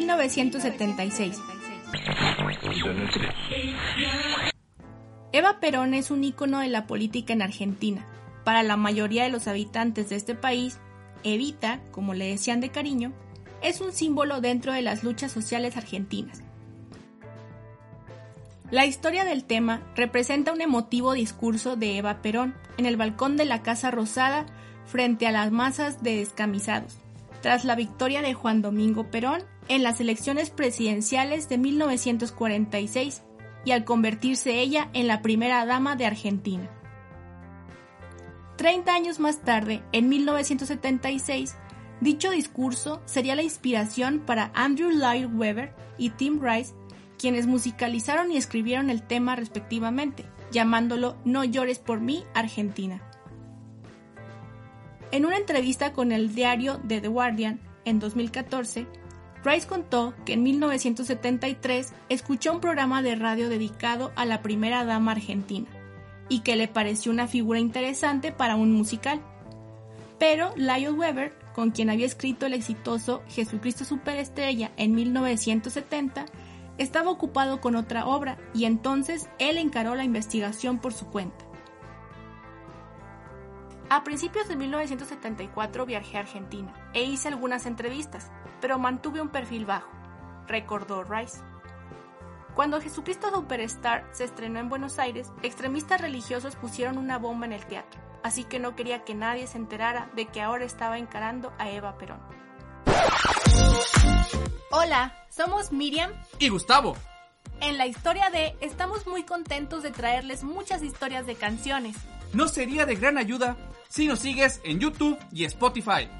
1976. Eva Perón es un ícono de la política en Argentina. Para la mayoría de los habitantes de este país, Evita, como le decían de cariño, es un símbolo dentro de las luchas sociales argentinas. La historia del tema representa un emotivo discurso de Eva Perón en el balcón de la Casa Rosada frente a las masas de descamisados, tras la victoria de Juan Domingo Perón en las elecciones presidenciales de 1946 y al convertirse ella en la primera dama de Argentina. Treinta años más tarde, en 1976, dicho discurso sería la inspiración para Andrew Lloyd Webber y Tim Rice, quienes musicalizaron y escribieron el tema respectivamente, llamándolo No llores por mí, Argentina. En una entrevista con el diario The Guardian en 2014, Rice contó que en 1973 escuchó un programa de radio dedicado a la primera dama argentina y que le pareció una figura interesante para un musical. Pero Lyle Weber, con quien había escrito el exitoso Jesucristo Superestrella en 1970, estaba ocupado con otra obra y entonces él encaró la investigación por su cuenta. A principios de 1974 viajé a Argentina e hice algunas entrevistas, pero mantuve un perfil bajo, recordó Rice. Cuando Jesucristo Superstar se estrenó en Buenos Aires, extremistas religiosos pusieron una bomba en el teatro, así que no quería que nadie se enterara de que ahora estaba encarando a Eva Perón. Hola, somos Miriam y Gustavo. En la historia de estamos muy contentos de traerles muchas historias de canciones. No sería de gran ayuda si nos sigues en YouTube y Spotify.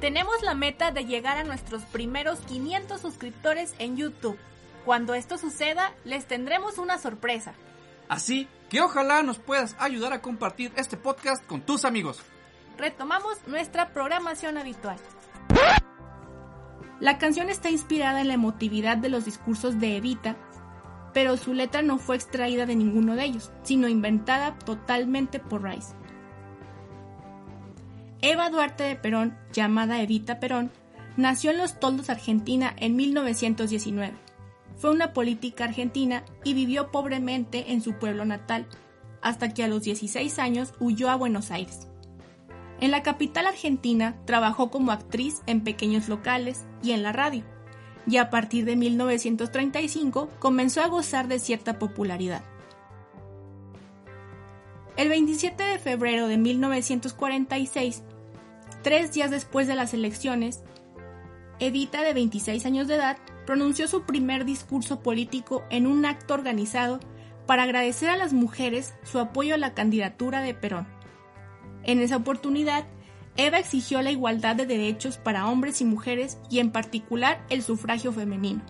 Tenemos la meta de llegar a nuestros primeros 500 suscriptores en YouTube. Cuando esto suceda, les tendremos una sorpresa. Así que ojalá nos puedas ayudar a compartir este podcast con tus amigos. Retomamos nuestra programación habitual. La canción está inspirada en la emotividad de los discursos de Evita, pero su letra no fue extraída de ninguno de ellos, sino inventada totalmente por Rice. Eva Duarte de Perón, llamada Evita Perón, nació en Los Toldos, Argentina, en 1919. Fue una política argentina y vivió pobremente en su pueblo natal, hasta que a los 16 años huyó a Buenos Aires. En la capital argentina trabajó como actriz en pequeños locales y en la radio, y a partir de 1935 comenzó a gozar de cierta popularidad. El 27 de febrero de 1946, tres días después de las elecciones, Evita, de 26 años de edad, pronunció su primer discurso político en un acto organizado para agradecer a las mujeres su apoyo a la candidatura de Perón. En esa oportunidad, Eva exigió la igualdad de derechos para hombres y mujeres y en particular el sufragio femenino.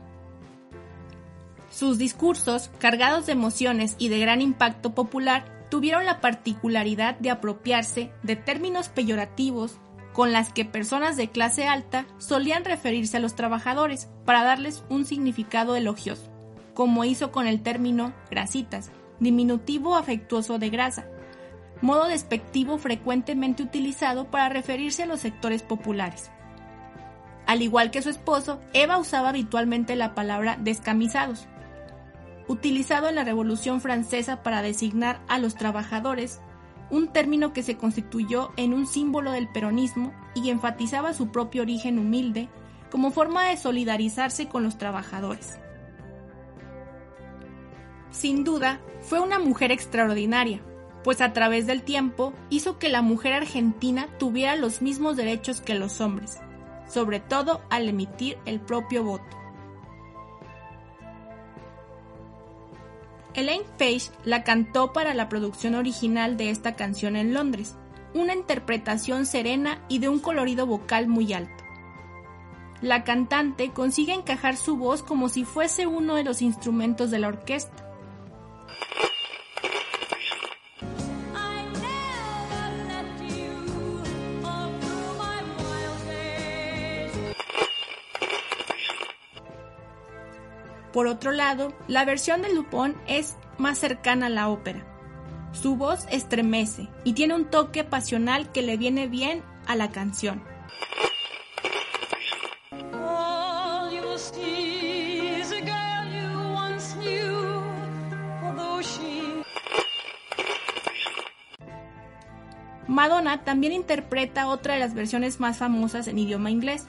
Sus discursos, cargados de emociones y de gran impacto popular, tuvieron la particularidad de apropiarse de términos peyorativos con las que personas de clase alta solían referirse a los trabajadores para darles un significado elogioso, como hizo con el término grasitas, diminutivo afectuoso de grasa, modo despectivo frecuentemente utilizado para referirse a los sectores populares. Al igual que su esposo, Eva usaba habitualmente la palabra descamisados, utilizado en la Revolución Francesa para designar a los trabajadores, un término que se constituyó en un símbolo del peronismo y enfatizaba su propio origen humilde como forma de solidarizarse con los trabajadores. Sin duda, fue una mujer extraordinaria, pues a través del tiempo hizo que la mujer argentina tuviera los mismos derechos que los hombres, sobre todo al emitir el propio voto. Elaine Page la cantó para la producción original de esta canción en Londres, una interpretación serena y de un colorido vocal muy alto. La cantante consigue encajar su voz como si fuese uno de los instrumentos de la orquesta. Por otro lado, la versión de Lupón es más cercana a la ópera. Su voz estremece y tiene un toque pasional que le viene bien a la canción. Madonna también interpreta otra de las versiones más famosas en idioma inglés,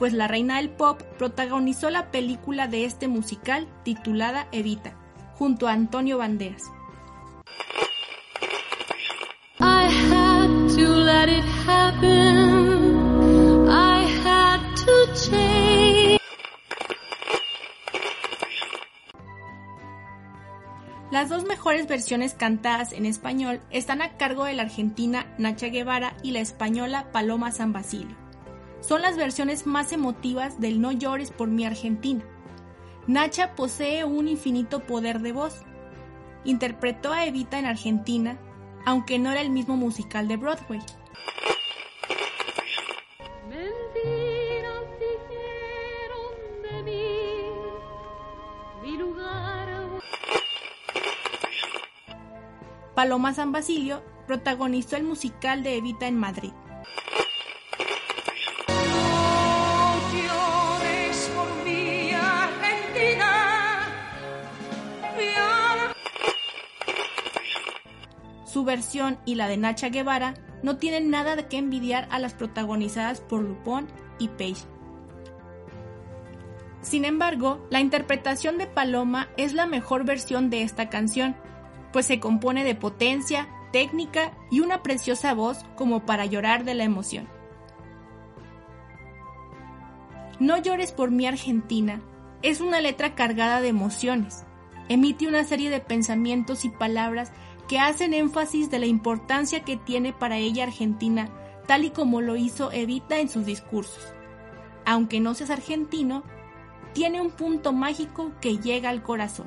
pues la reina del pop protagonizó la película de este musical titulada Evita, junto a Antonio Banderas. Las dos mejores versiones cantadas en español están a cargo de la argentina Nacha Guevara y la española Paloma San Basilio son las versiones más emotivas del No llores por mi Argentina. Nacha posee un infinito poder de voz. Interpretó a Evita en Argentina, aunque no era el mismo musical de Broadway. Paloma San Basilio protagonizó el musical de Evita en Madrid. Su versión y la de Nacha Guevara no tienen nada que envidiar a las protagonizadas por Lupón y Paige. Sin embargo, la interpretación de Paloma es la mejor versión de esta canción, pues se compone de potencia, técnica y una preciosa voz como para llorar de la emoción. No llores por mi Argentina es una letra cargada de emociones. Emite una serie de pensamientos y palabras que hacen énfasis de la importancia que tiene para ella Argentina, tal y como lo hizo Evita en sus discursos. Aunque no seas argentino, tiene un punto mágico que llega al corazón.